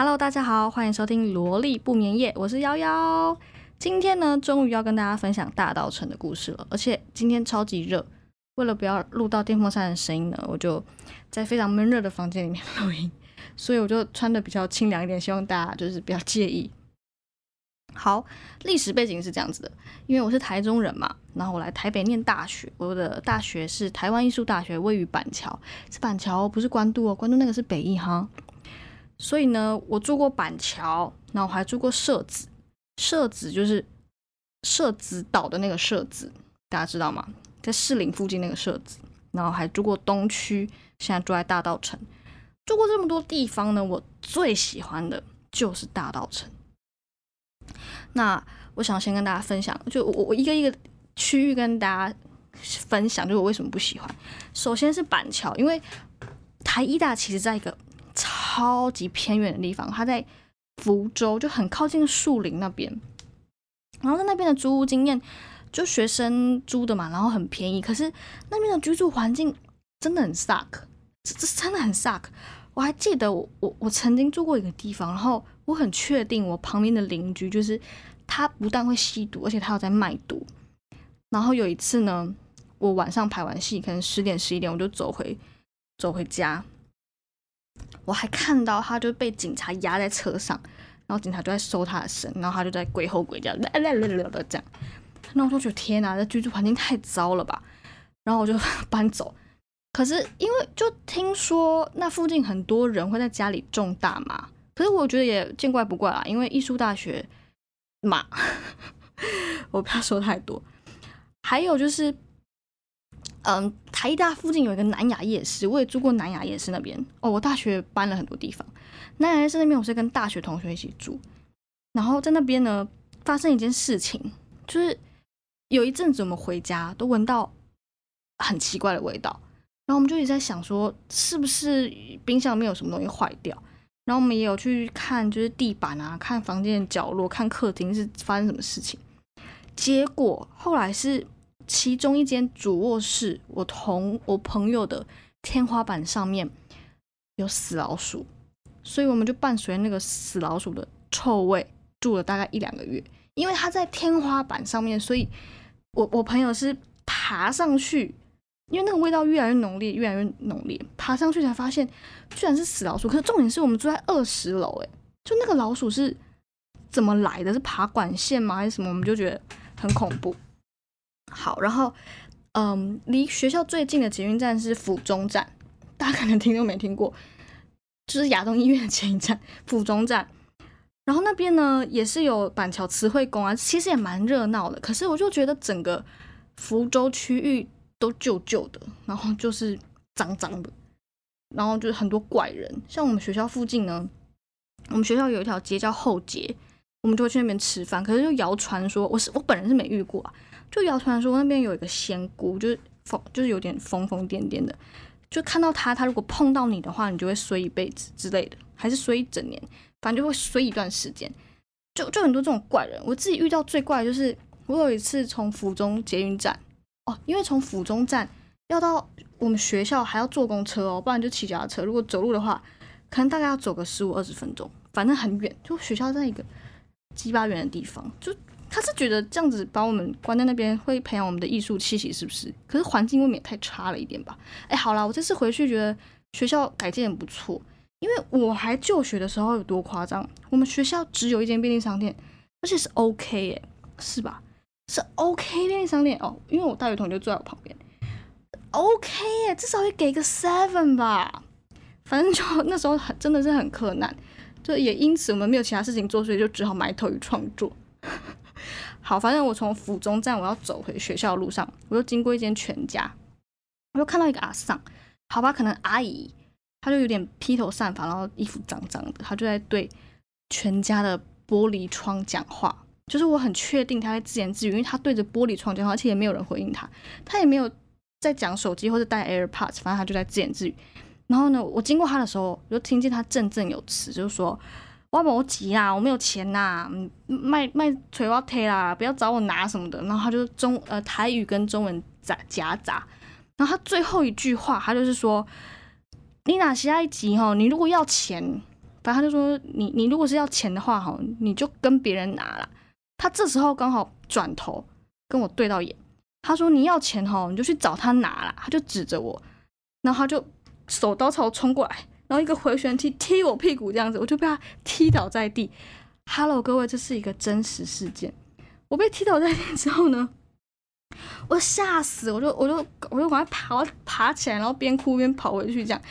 Hello，大家好，欢迎收听萝莉不眠夜，我是瑶瑶。今天呢，终于要跟大家分享大稻城的故事了，而且今天超级热，为了不要录到电风扇的声音呢，我就在非常闷热的房间里面录音，所以我就穿的比较清凉一点，希望大家就是不要介意。好，历史背景是这样子的，因为我是台中人嘛，然后我来台北念大学，我的大学是台湾艺术大学，位于板桥，是板桥，不是关渡哦，关渡那个是北艺哈。所以呢，我住过板桥，然后我还住过社子，社子就是社子岛的那个社子，大家知道吗？在士林附近那个社子，然后还住过东区，现在住在大道城。住过这么多地方呢，我最喜欢的就是大道城。那我想先跟大家分享，就我我一个一个区域跟大家分享，就我为什么不喜欢。首先是板桥，因为台医大其实在一个超级偏远的地方，它在福州，就很靠近树林那边。然后在那边的租屋经验，就学生租的嘛，然后很便宜。可是那边的居住环境真的很 suck，这这真的很 suck。我还记得我我我曾经住过一个地方，然后我很确定我旁边的邻居就是他不但会吸毒，而且他有在卖毒。然后有一次呢，我晚上排完戏，可能十点十一点，我就走回走回家，我还看到他就被警察压在车上，然后警察就在搜他的身，然后他就在鬼吼鬼叫，啦啦啦啦的这样。那我就觉得天哪，这居住环境太糟了吧，然后我就 搬走。可是因为就听说那附近很多人会在家里种大麻，可是我觉得也见怪不怪啦，因为艺术大学嘛，我不要说太多。还有就是，嗯，台大附近有一个南雅夜市，我也住过南雅夜市那边。哦，我大学搬了很多地方，南雅夜市那边我是跟大学同学一起住，然后在那边呢发生一件事情，就是有一阵子我们回家都闻到很奇怪的味道。然后我们就一直在想说，是不是冰箱里面有什么东西坏掉？然后我们也有去看，就是地板啊，看房间的角落，看客厅是发生什么事情。结果后来是其中一间主卧室，我同我朋友的天花板上面有死老鼠，所以我们就伴随那个死老鼠的臭味住了大概一两个月。因为它在天花板上面，所以我我朋友是爬上去。因为那个味道越来越浓烈，越来越浓烈，爬上去才发现居然是死老鼠。可是重点是我们住在二十楼，诶，就那个老鼠是怎么来的？是爬管线吗？还是什么？我们就觉得很恐怖。好，然后嗯，离学校最近的捷运站是府中站，大家可能听都没听过，就是亚东医院的前一站府中站。然后那边呢也是有板桥慈惠宫啊，其实也蛮热闹的。可是我就觉得整个福州区域。都旧旧的，然后就是脏脏的，然后就是很多怪人。像我们学校附近呢，我们学校有一条街叫后街，我们就会去那边吃饭。可是就谣传说，我是我本人是没遇过啊，就谣传说那边有一个仙姑，就是疯，就是有点疯疯癫癫的，就看到他，他如果碰到你的话，你就会衰一辈子之类的，还是衰一整年，反正就会衰一段时间。就就很多这种怪人，我自己遇到最怪就是，我有一次从府中捷运站。哦，因为从府中站要到我们学校还要坐公车哦，不然就骑脚踏车。如果走路的话，可能大概要走个十五二十分钟，反正很远。就学校在一个鸡巴远的地方，就他是觉得这样子把我们关在那边会培养我们的艺术气息，是不是？可是环境未免太差了一点吧？哎，好啦，我这次回去觉得学校改建很不错，因为我还就学的时候有多夸张，我们学校只有一间便利商店，而且是 OK 哎，是吧？是 OK 便利商店哦，因为我大学同学坐在我旁边，OK 耶，至少会给个 seven 吧。反正就 那时候很真的是很困难，就也因此我们没有其他事情做，所以就只好埋头于创作。好，反正我从府中站我要走回学校的路上，我就经过一间全家，我就看到一个阿桑，好吧，可能阿姨，她就有点披头散发，然后衣服脏脏的，她就在对全家的玻璃窗讲话。就是我很确定他在自言自语，因为他对着玻璃窗讲话，而且也没有人回应他，他也没有在讲手机或者带 AirPods，反正他就在自言自语。然后呢，我经过他的时候，我就听见他振振有词，就是说：“我要我急啦，我没有钱呐，卖卖腿要贴啦，不要找我拿什么的。”然后他就中呃台语跟中文杂夹杂。然后他最后一句话，他就是说：“你哪些爱急哈？你如果要钱，反正他就说你你如果是要钱的话哈，你就跟别人拿啦。他这时候刚好转头跟我对到眼，他说你要钱哈，你就去找他拿啦。他就指着我，然后他就手刀朝我冲过来，然后一个回旋踢踢我屁股这样子，我就被他踢倒在地。Hello，各位，这是一个真实事件。我被踢倒在地之后呢，我吓死，我就我就我就赶快爬爬起来，然后边哭边跑回去，这样。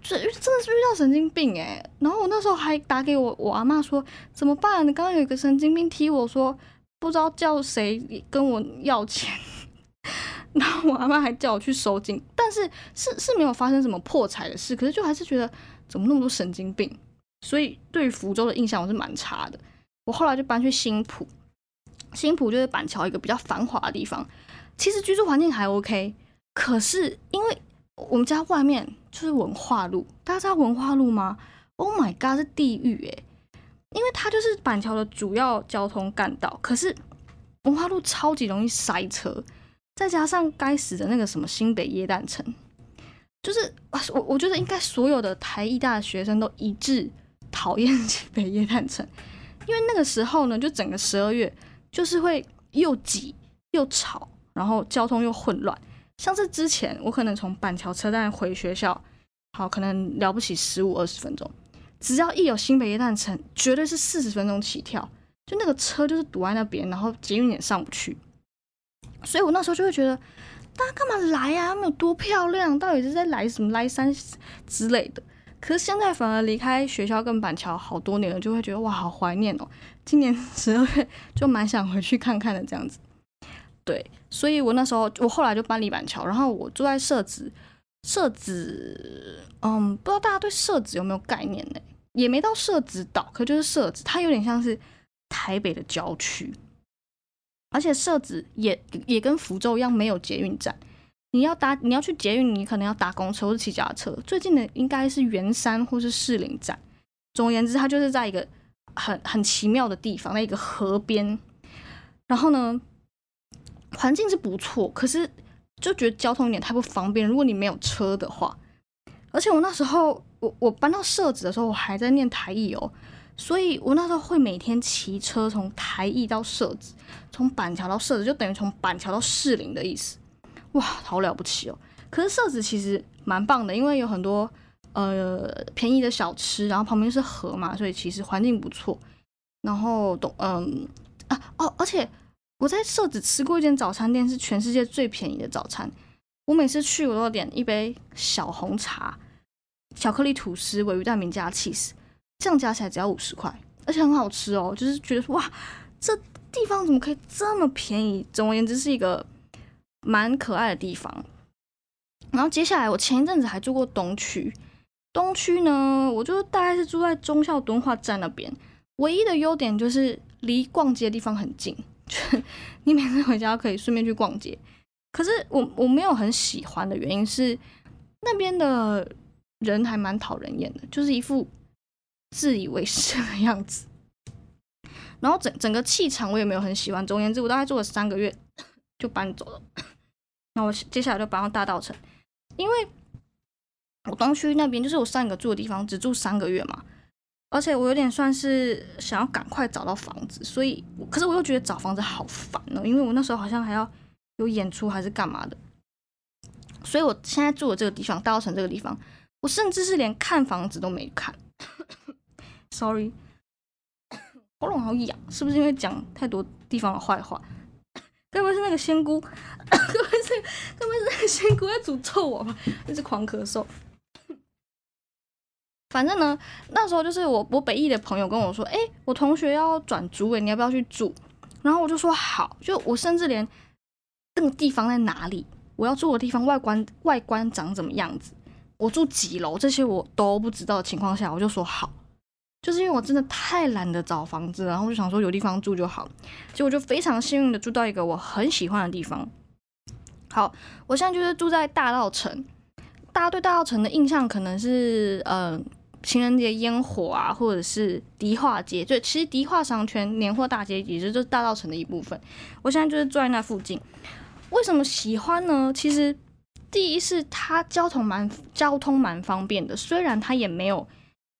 就真的是遇到神经病诶。然后我那时候还打给我我阿妈说怎么办？刚刚有一个神经病踢我说不知道叫谁跟我要钱，然后我阿妈还叫我去收金，但是是是没有发生什么破财的事，可是就还是觉得怎么那么多神经病，所以对福州的印象我是蛮差的。我后来就搬去新浦，新浦就是板桥一个比较繁华的地方，其实居住环境还 OK，可是因为我们家外面。就是文化路，大家知道文化路吗？Oh my god，是地狱诶！因为它就是板桥的主要交通干道，可是文化路超级容易塞车，再加上该死的那个什么新北耶诞城，就是我我觉得应该所有的台艺大的学生都一致讨厌新北耶诞城，因为那个时候呢，就整个十二月就是会又挤又吵，然后交通又混乱。像是之前我可能从板桥车站回学校，好，可能了不起十五二十分钟，只要一有新北夜诞城，绝对是四十分钟起跳，就那个车就是堵在那边，然后捷运也上不去，所以我那时候就会觉得，大家干嘛来呀？他们有多漂亮？到底是在来什么来山之类的？可是现在反而离开学校跟板桥好多年了，就会觉得哇，好怀念哦！今年十二月就蛮想回去看看的这样子。对，所以我那时候，我后来就搬离板桥，然后我住在社子，社子，嗯，不知道大家对社子有没有概念呢？也没到社子岛，可就是社子，它有点像是台北的郊区，而且社子也也跟福州一样没有捷运站，你要搭你要去捷运，你可能要搭公车或者骑脚踏车，最近的应该是圆山或是士林站。总而言之，它就是在一个很很奇妙的地方，在一个河边，然后呢。环境是不错，可是就觉得交通有点太不方便。如果你没有车的话，而且我那时候我我搬到社子的时候，我还在念台艺哦，所以我那时候会每天骑车从台艺到社子，从板桥到社子，就等于从板桥到士林的意思。哇，好了不起哦！可是社子其实蛮棒的，因为有很多呃便宜的小吃，然后旁边是河嘛，所以其实环境不错。然后懂嗯啊哦，而且。我在社子吃过一间早餐店，是全世界最便宜的早餐。我每次去，我都要点一杯小红茶、巧克力吐司、尾鱼蛋饼加 cheese，这样加起来只要五十块，而且很好吃哦。就是觉得哇，这地方怎么可以这么便宜？总而言之，是一个蛮可爱的地方。然后接下来，我前一阵子还住过东区。东区呢，我就大概是住在忠孝敦化站那边。唯一的优点就是离逛街的地方很近。你每次回家可以顺便去逛街，可是我我没有很喜欢的原因是那边的人还蛮讨人厌的，就是一副自以为是的样子。然后整整个气场我也没有很喜欢。总而言之，我大概住了三个月就搬走了。那我接下来就搬到大道城，因为我东区那边就是我上一个住的地方，只住三个月嘛。而且我有点算是想要赶快找到房子，所以可是我又觉得找房子好烦哦，因为我那时候好像还要有演出还是干嘛的，所以我现在住的这个地方，大稻城这个地方，我甚至是连看房子都没看。Sorry，喉咙好痒，是不是因为讲太多地方的坏话？该不会是那个仙姑？该不会是该不会是那个仙姑在诅咒我吧？一直狂咳嗽。反正呢，那时候就是我我北艺的朋友跟我说，哎，我同学要转租，哎，你要不要去住？然后我就说好，就我甚至连那个地方在哪里，我要住的地方外观外观长怎么样子，我住几楼这些我都不知道的情况下，我就说好，就是因为我真的太懒得找房子，然后我就想说有地方住就好，结果就非常幸运的住到一个我很喜欢的地方。好，我现在就是住在大稻城，大家对大稻城的印象可能是嗯。情人节烟火啊，或者是迪化街，就其实迪化商圈年货大街也是就是大稻城的一部分。我现在就是住在那附近。为什么喜欢呢？其实第一是它交通蛮交通蛮方便的，虽然它也没有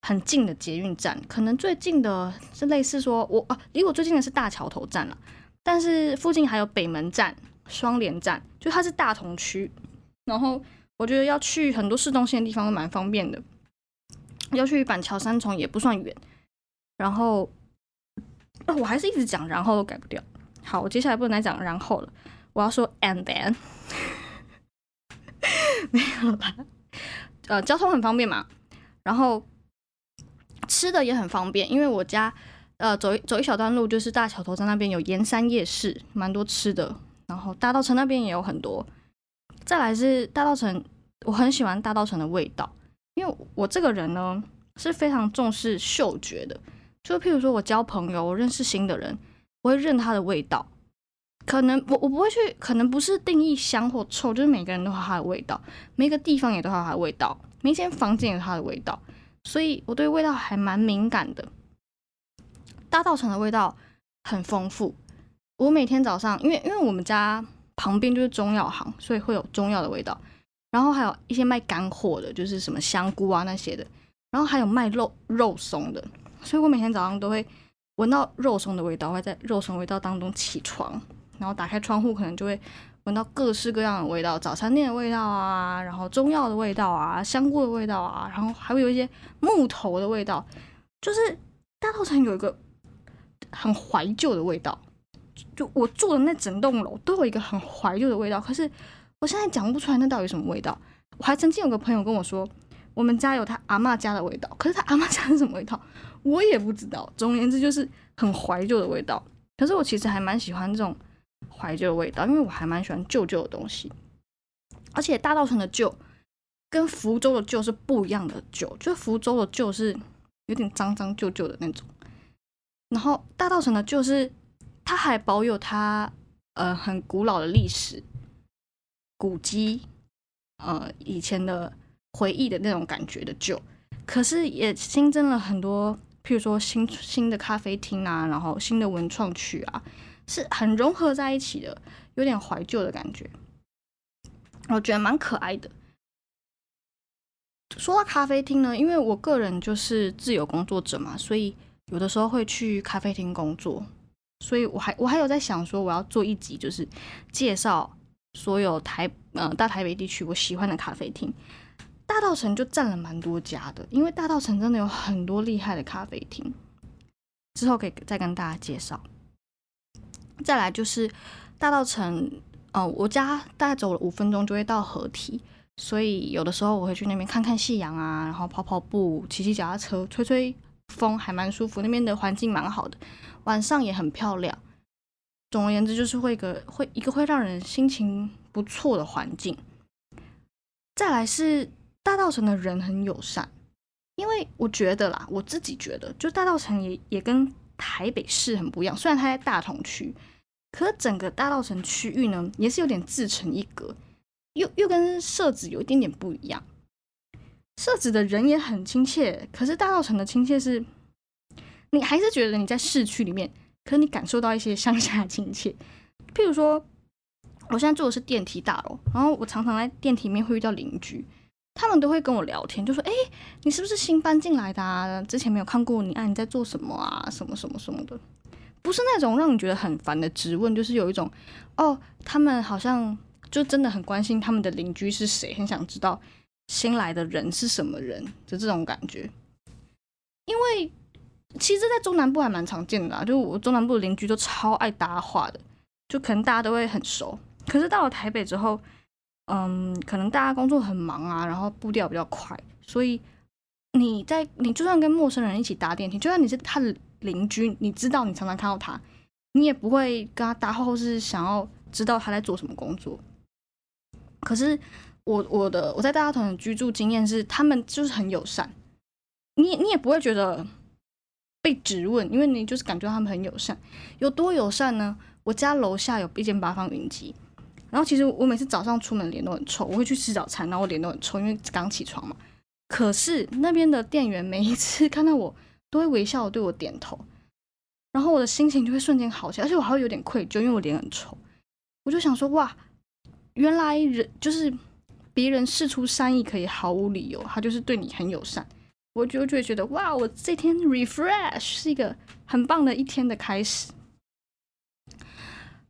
很近的捷运站，可能最近的是类似说我啊，离我最近的是大桥头站了，但是附近还有北门站、双连站，就它是大同区，然后我觉得要去很多市中心的地方都蛮方便的，要去板桥三重也不算远，然后。我还是一直讲，然后都改不掉。好，我接下来不能再讲然后了，我要说 and then，没有了吧。呃，交通很方便嘛，然后吃的也很方便，因为我家呃走一走一小段路就是大桥头站那边有盐山夜市，蛮多吃的。然后大道城那边也有很多。再来是大道城，我很喜欢大道城的味道，因为我这个人呢是非常重视嗅觉的。就譬如说，我交朋友，我认识新的人，我会认他的味道。可能我我不会去，可能不是定义香或臭，就是每个人都有他的味道，每个地方也都有他的味道，每间房间有他的味道，所以我对味道还蛮敏感的。大道城的味道很丰富，我每天早上，因为因为我们家旁边就是中药行，所以会有中药的味道，然后还有一些卖干货的，就是什么香菇啊那些的，然后还有卖肉肉松的。所以我每天早上都会闻到肉松的味道，会在肉松味道当中起床，然后打开窗户，可能就会闻到各式各样的味道，早餐店的味道啊，然后中药的味道啊，香菇的味道啊，然后还会有一些木头的味道，就是大稻城有一个很怀旧的味道，就我住的那整栋楼都有一个很怀旧的味道，可是我现在讲不出来那到底什么味道。我还曾经有个朋友跟我说，我们家有他阿妈家的味道，可是他阿妈家是什么味道？我也不知道，总而言之就是很怀旧的味道。可是我其实还蛮喜欢这种怀旧的味道，因为我还蛮喜欢旧旧的东西。而且大稻城的旧跟福州的旧是不一样的旧，就福州的旧是有点脏脏旧旧的那种，然后大稻城的旧是它还保有它呃很古老的历史古迹，呃以前的回忆的那种感觉的旧，可是也新增了很多。譬如说新新的咖啡厅啊，然后新的文创区啊，是很融合在一起的，有点怀旧的感觉，我觉得蛮可爱的。说到咖啡厅呢，因为我个人就是自由工作者嘛，所以有的时候会去咖啡厅工作，所以我还我还有在想说，我要做一集，就是介绍所有台呃大台北地区我喜欢的咖啡厅。大道城就占了蛮多家的，因为大道城真的有很多厉害的咖啡厅，之后可以再跟大家介绍。再来就是大道城，呃，我家大概走了五分钟就会到河堤，所以有的时候我会去那边看看夕阳啊，然后跑跑步、骑骑脚踏车、吹吹风，还蛮舒服。那边的环境蛮好的，晚上也很漂亮。总而言之，就是会个会一个会让人心情不错的环境。再来是。大道城的人很友善，因为我觉得啦，我自己觉得，就大道城也也跟台北市很不一样。虽然它在大同区，可整个大道城区域呢，也是有点自成一格，又又跟设置有一点点不一样。设置的人也很亲切，可是大道城的亲切是，你还是觉得你在市区里面，可你感受到一些乡下亲切。譬如说，我现在住的是电梯大楼，然后我常常在电梯里面会遇到邻居。他们都会跟我聊天，就说：“哎，你是不是新搬进来的啊？之前没有看过你啊，你在做什么啊？什么什么什么的，不是那种让你觉得很烦的质问，就是有一种哦，他们好像就真的很关心他们的邻居是谁，很想知道新来的人是什么人的这种感觉。因为其实，在中南部还蛮常见的啊，就我中南部的邻居都超爱搭话的，就可能大家都会很熟。可是到了台北之后。”嗯，可能大家工作很忙啊，然后步调比较快，所以你在你就算跟陌生人一起搭电梯，就算你是他的邻居，你知道你常常看到他，你也不会跟他搭话，或是想要知道他在做什么工作。可是我我的我在大家团的居住经验是，他们就是很友善，你你也不会觉得被质问，因为你就是感觉他们很友善。有多友善呢？我家楼下有一间八方云集。然后其实我每次早上出门脸都很臭，我会去吃早餐，然后我脸都很臭，因为刚起床嘛。可是那边的店员每一次看到我都会微笑对我点头，然后我的心情就会瞬间好起来，而且我还会有点愧疚，因为我脸很臭。我就想说哇，原来人就是别人事出善意可以毫无理由，他就是对你很友善。我就就会觉得哇，我这天 refresh 是一个很棒的一天的开始。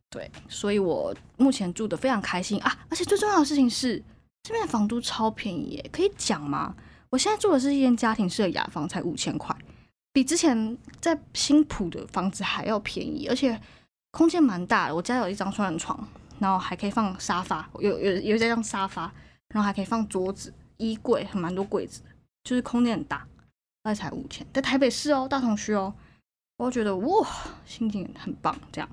对，所以我目前住的非常开心啊！而且最重要的事情是，这边的房租超便宜耶，可以讲吗？我现在住的是一间家庭式的雅房，才五千块，比之前在新浦的房子还要便宜，而且空间蛮大的。我家有一张双人床，然后还可以放沙发，有有有一张沙发，然后还可以放桌子、衣柜，很蛮多柜子，就是空间很大，那才五千，在台北市哦，大同区哦，我觉得哇，心情很棒，这样。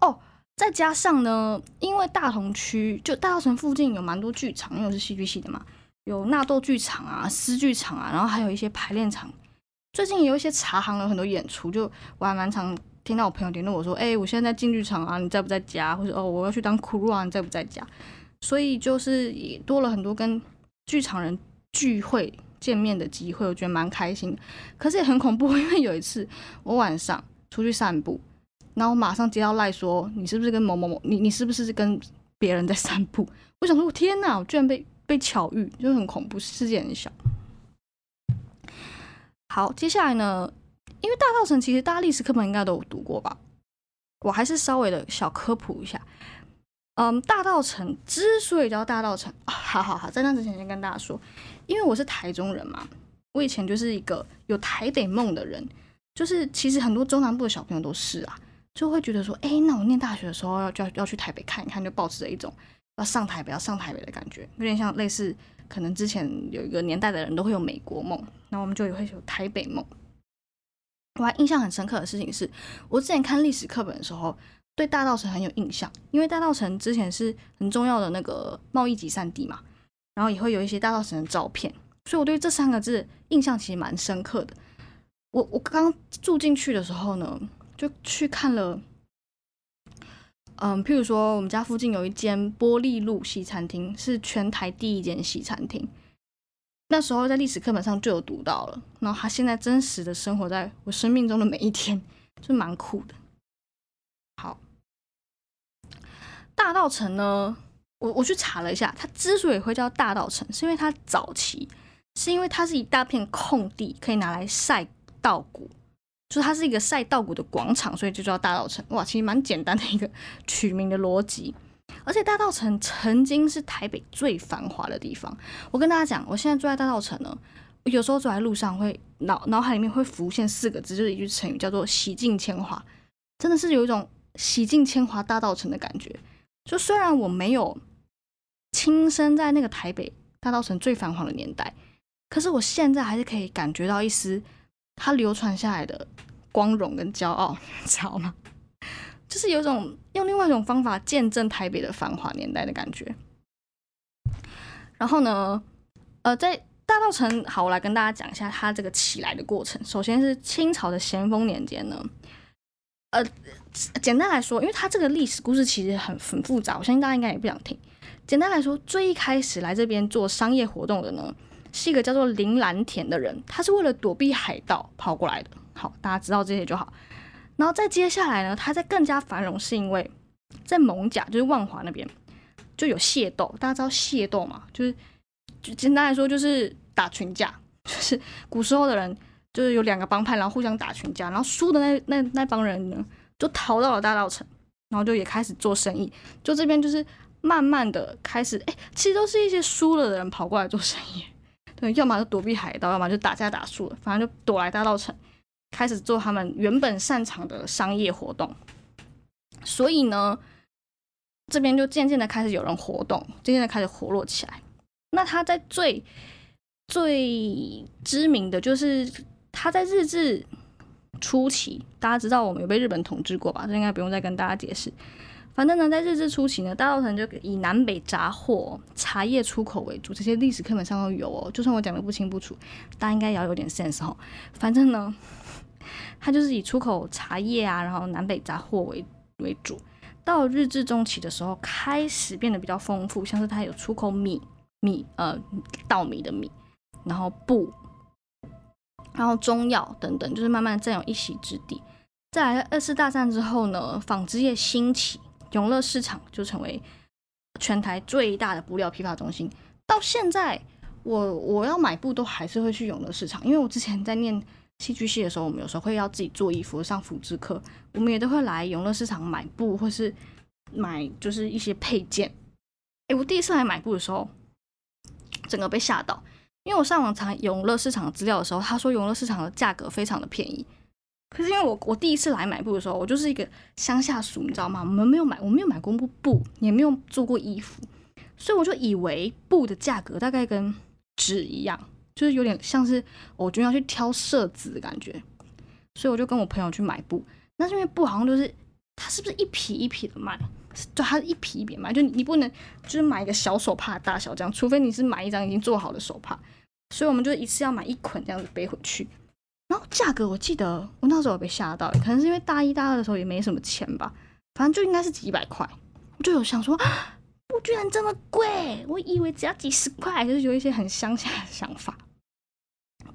哦，再加上呢，因为大同区就大稻城附近有蛮多剧场，因为我是戏剧系的嘛，有纳豆剧场啊、诗剧场啊，然后还有一些排练场。最近也有一些茶行有很多演出，就我还蛮常听到我朋友联络我说：“哎，我现在在进剧场啊，你在不在家？”或者“哦，我要去当苦路啊，你在不在家？”所以就是也多了很多跟剧场人聚会见面的机会，我觉得蛮开心。可是也很恐怖，因为有一次我晚上出去散步。然后马上接到赖说，你是不是跟某某某？你你是不是跟别人在散步？我想说，我天哪，我居然被被巧遇，就很恐怖，世界很小。好，接下来呢，因为大稻城其实大家历史课本应该都有读过吧，我还是稍微的小科普一下。嗯，大稻城之所以叫大稻城，好好好，在那之前先跟大家说，因为我是台中人嘛，我以前就是一个有台北梦的人，就是其实很多中南部的小朋友都是啊。就会觉得说，哎，那我念大学的时候要要要去台北看一看，就保持着一种要上台北要上台北的感觉，有点像类似可能之前有一个年代的人都会有美国梦，那我们就也会有台北梦。我还印象很深刻的事情是，我之前看历史课本的时候，对大稻城很有印象，因为大稻城之前是很重要的那个贸易集散地嘛，然后也会有一些大稻城的照片，所以我对这三个字印象其实蛮深刻的。我我刚住进去的时候呢。就去看了，嗯，譬如说我们家附近有一间玻璃路西餐厅，是全台第一间西餐厅。那时候在历史课本上就有读到了，然后他现在真实的生活在我生命中的每一天，就蛮酷的。好，大道城呢，我我去查了一下，它之所以会叫大道城，是因为它早期是因为它是一大片空地，可以拿来晒稻谷。就它是一个晒稻谷的广场，所以就叫大道城。哇，其实蛮简单的一个取名的逻辑。而且大道城曾经是台北最繁华的地方。我跟大家讲，我现在住在大道城呢，有时候走在路上会脑脑海里面会浮现四个字，就是一句成语，叫做“洗尽铅华”。真的是有一种洗尽铅华大道城的感觉。就虽然我没有亲身在那个台北大道城最繁华的年代，可是我现在还是可以感觉到一丝。它流传下来的光荣跟骄傲，你知道吗？就是有一种用另外一种方法见证台北的繁华年代的感觉。然后呢，呃，在大稻城，好，我来跟大家讲一下它这个起来的过程。首先是清朝的咸丰年间呢，呃，简单来说，因为它这个历史故事其实很很复杂，我相信大家应该也不想听。简单来说，最一开始来这边做商业活动的呢。是一个叫做林兰田的人，他是为了躲避海盗跑过来的。好，大家知道这些就好。然后再接下来呢，他在更加繁荣，是因为在蒙甲，就是万华那边就有械斗。大家知道械斗嘛？就是就简单来说，就是打群架。就是古时候的人，就是有两个帮派，然后互相打群架，然后输的那那那帮人呢，就逃到了大稻城，然后就也开始做生意。就这边就是慢慢的开始，哎，其实都是一些输了的人跑过来做生意。对，要么就躲避海盗，要么就打架打输了，反正就躲来大稻城，开始做他们原本擅长的商业活动。所以呢，这边就渐渐的开始有人活动，渐渐的开始活络起来。那他在最最知名的就是他在日治初期，大家知道我们有被日本统治过吧？这应该不用再跟大家解释。反正呢，在日治初期呢，大稻城就以南北杂货、茶叶出口为主，这些历史课本上都有哦。就算我讲的不清不楚，大家应该也要有点 sense 哦。反正呢，它就是以出口茶叶啊，然后南北杂货为为主。到日治中期的时候，开始变得比较丰富，像是它有出口米、米呃稻米的米，然后布，然后中药等等，就是慢慢占有一席之地。在二次大战之后呢，纺织业兴起。永乐市场就成为全台最大的布料批发中心。到现在，我我要买布都还是会去永乐市场，因为我之前在念戏剧系的时候，我们有时候会要自己做衣服，上服织课，我们也都会来永乐市场买布，或是买就是一些配件。诶，我第一次来买布的时候，整个被吓到，因为我上网查永乐市场资料的时候，他说永乐市场的价格非常的便宜。可是因为我我第一次来买布的时候，我就是一个乡下俗，你知道吗？我们没有买，我没有买过布布，也没有做过衣服，所以我就以为布的价格大概跟纸一样，就是有点像是我就要去挑色子的感觉，所以我就跟我朋友去买布。那是因为布好像就是它是不是一匹一匹的卖？就它一匹一匹卖，就你不能就是买一个小手帕大小这样，除非你是买一张已经做好的手帕。所以我们就一次要买一捆这样子背回去。然后价格我记得我那时候被吓到，可能是因为大一大二的时候也没什么钱吧，反正就应该是几百块。我就有想说，我居然这么贵，我以为只要几十块，就是有一些很乡下的想法。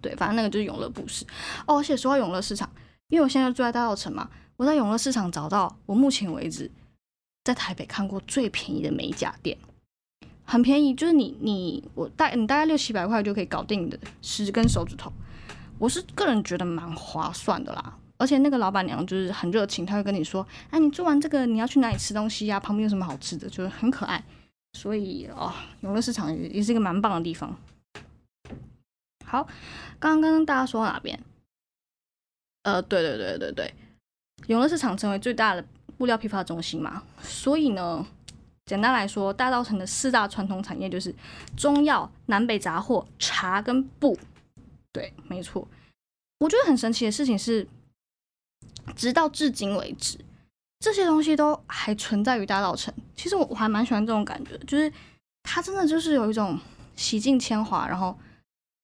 对，反正那个就是永乐布市哦。而且说到永乐市场，因为我现在住在大稻城嘛，我在永乐市场找到我目前为止在台北看过最便宜的美甲店，很便宜，就是你你我大你大概六七百块就可以搞定你的十根手指头。我是个人觉得蛮划算的啦，而且那个老板娘就是很热情，她会跟你说：“哎，你做完这个你要去哪里吃东西呀？旁边有什么好吃的？”就是很可爱。所以哦，永乐市场也也是一个蛮棒的地方。好，刚刚跟大家说到哪边？呃，对对对对对，永乐市场成为最大的布料批发中心嘛，所以呢，简单来说，大稻城的四大传统产业就是中药、南北杂货、茶跟布。对，没错。我觉得很神奇的事情是，直到至今为止，这些东西都还存在于大稻城。其实我我还蛮喜欢这种感觉，就是它真的就是有一种洗尽铅华，然后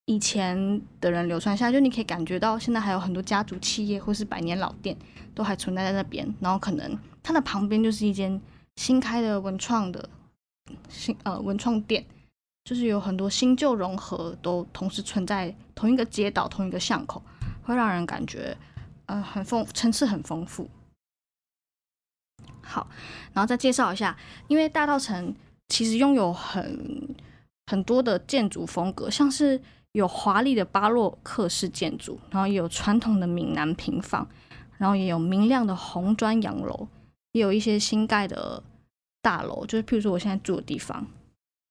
以前的人流传下来，就你可以感觉到现在还有很多家族企业或是百年老店都还存在在那边。然后可能它的旁边就是一间新开的文创的新呃文创店。就是有很多新旧融合，都同时存在同一个街道、同一个巷口，会让人感觉，呃，很丰层次很丰富。好，然后再介绍一下，因为大道城其实拥有很很多的建筑风格，像是有华丽的巴洛克式建筑，然后也有传统的闽南平房，然后也有明亮的红砖洋楼，也有一些新盖的大楼，就是譬如说我现在住的地方。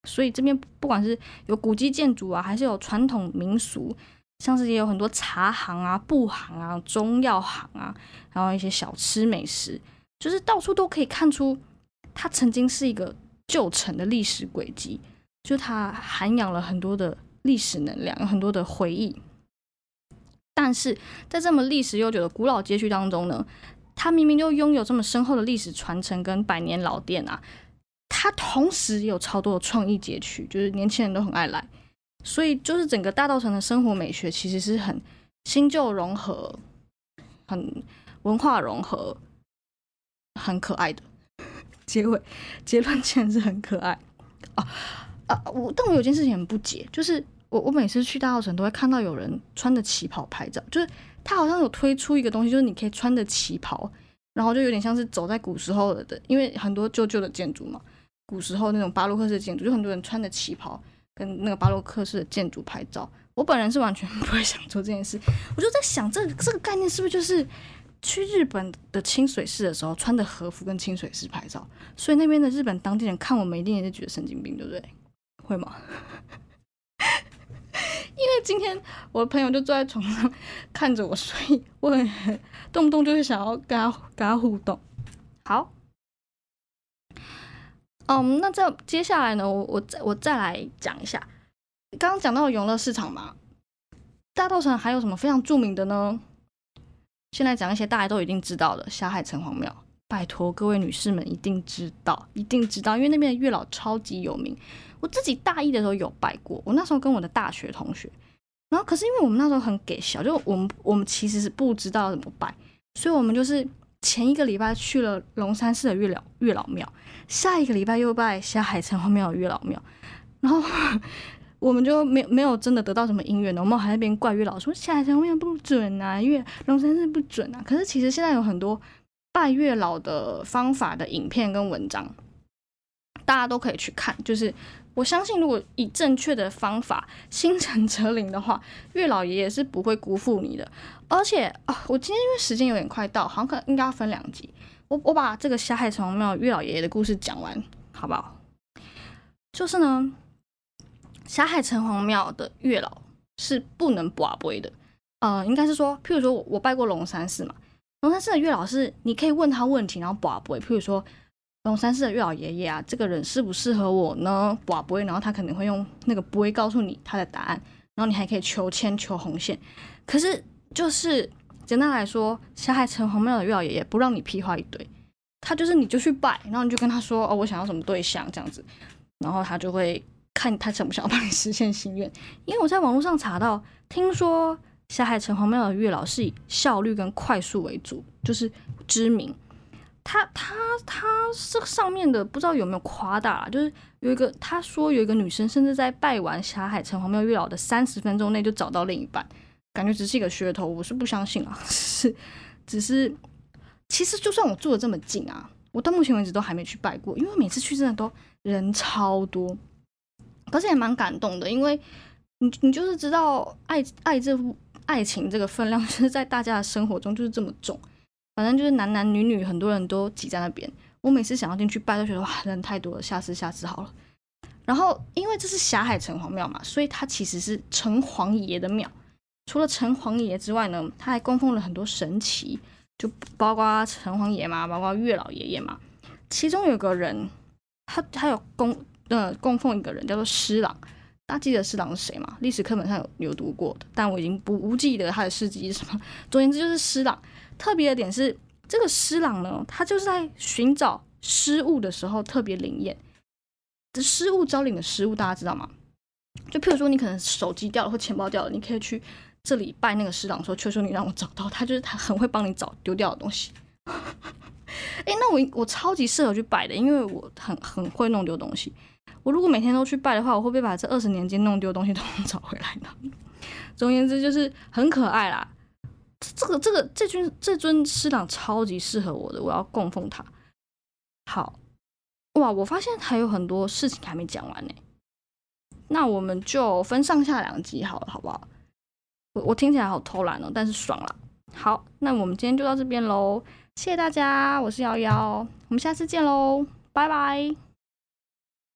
所以这边不管是有古迹建筑啊，还是有传统民俗，像是也有很多茶行啊、布行啊、中药行啊，然后一些小吃美食，就是到处都可以看出它曾经是一个旧城的历史轨迹，就它涵养了很多的历史能量，有很多的回忆。但是在这么历史悠久的古老街区当中呢，它明明就拥有这么深厚的历史传承跟百年老店啊。它同时有超多的创意街区，就是年轻人都很爱来，所以就是整个大道城的生活美学其实是很新旧融合、很文化融合、很可爱的。结尾结论竟然是很可爱啊啊！我但我有件事情很不解，就是我我每次去大道城都会看到有人穿着旗袍拍照，就是他好像有推出一个东西，就是你可以穿着旗袍，然后就有点像是走在古时候的，因为很多旧旧的建筑嘛。古时候那种巴洛克式建筑，就很多人穿着旗袍跟那个巴洛克式的建筑拍照。我本人是完全 不会想做这件事，我就在想，这这个概念是不是就是去日本的清水寺的时候穿着和服跟清水寺拍照？所以那边的日本当地人看我们一定也是觉得神经病，对不对？会吗？因为今天我的朋友就坐在床上看着我，所以我很 动不动就会想要跟他跟他互动。好。嗯，那这接下来呢，我我再我再来讲一下，刚刚讲到永乐市场嘛，大稻城还有什么非常著名的呢？先来讲一些大家都一定知道的霞海城隍庙，拜托各位女士们一定知道，一定知道，因为那边的月老超级有名。我自己大一的时候有拜过，我那时候跟我的大学同学，然后可是因为我们那时候很给小，就我们我们其实是不知道怎么拜，所以我们就是前一个礼拜去了龙山寺的月老月老庙。下一个礼拜又拜下海城隍庙月老庙，然后 我们就没没有真的得到什么姻缘呢。我们还在那边怪月老说下海城隍庙不准啊，月龙山寺不准啊。可是其实现在有很多拜月老的方法的影片跟文章，大家都可以去看。就是我相信，如果以正确的方法心诚则灵的话，月老爷爷是不会辜负你的。而且啊，我今天因为时间有点快到，好像可能应该要分两集。我我把这个霞海城隍庙月老爷爷的故事讲完，好不好？就是呢，霞海城隍庙的月老是不能卜龟的。呃，应该是说，譬如说我我拜过龙山寺嘛，龙山寺的月老是你可以问他问题，然后卜龟。譬如说龙山寺的月老爷爷啊，这个人适不适合我呢？卜龟，然后他可能会用那个龟告诉你他的答案，然后你还可以求签求红线。可是就是。简单来说，霞海城隍庙的月老爷爷不让你屁话一堆，他就是你就去拜，然后你就跟他说哦，我想要什么对象这样子，然后他就会看他想不想帮你实现心愿。因为我在网络上查到，听说霞海城隍庙的月老是以效率跟快速为主，就是知名。他他他这上面的不知道有没有夸大，就是有一个他说有一个女生甚至在拜完霞海城隍庙月老的三十分钟内就找到另一半。感觉只是一个噱头，我是不相信啊。是，只是，其实就算我住的这么近啊，我到目前为止都还没去拜过，因为每次去真的都人超多，可是也蛮感动的，因为你你就是知道爱爱这爱情这个分量，就是在大家的生活中就是这么重。反正就是男男女女很多人都挤在那边，我每次想要进去拜都觉得哇人太多了，下次下次好了。然后因为这是霞海城隍庙嘛，所以它其实是城隍爷的庙。除了城隍爷之外呢，他还供奉了很多神奇，就包括城隍爷嘛，包括月老爷爷嘛。其中有个人，他他有供呃供奉一个人叫做施琅，大家记得施琅是谁吗？历史课本上有有读过的，但我已经不不记得他的事迹是什么。总言之，就是施琅。特别的点是，这个施琅呢，他就是在寻找失物的时候特别灵验。这失物招领的失物，大家知道吗？就譬如说，你可能手机掉了或钱包掉了，你可以去。这里拜那个师长说：“求求你让我找到他，就是他很会帮你找丢掉的东西。”哎，那我我超级适合去拜的，因为我很很会弄丢东西。我如果每天都去拜的话，我会不会把这二十年间弄丢的东西都能找回来呢？总而言之，就是很可爱啦。这个这个这尊这尊师长超级适合我的，我要供奉他。好哇，我发现还有很多事情还没讲完呢。那我们就分上下两集好了，好不好？我我听起来好偷懒哦，但是爽了。好，那我们今天就到这边喽，谢谢大家，我是瑶瑶，我们下次见喽，拜拜。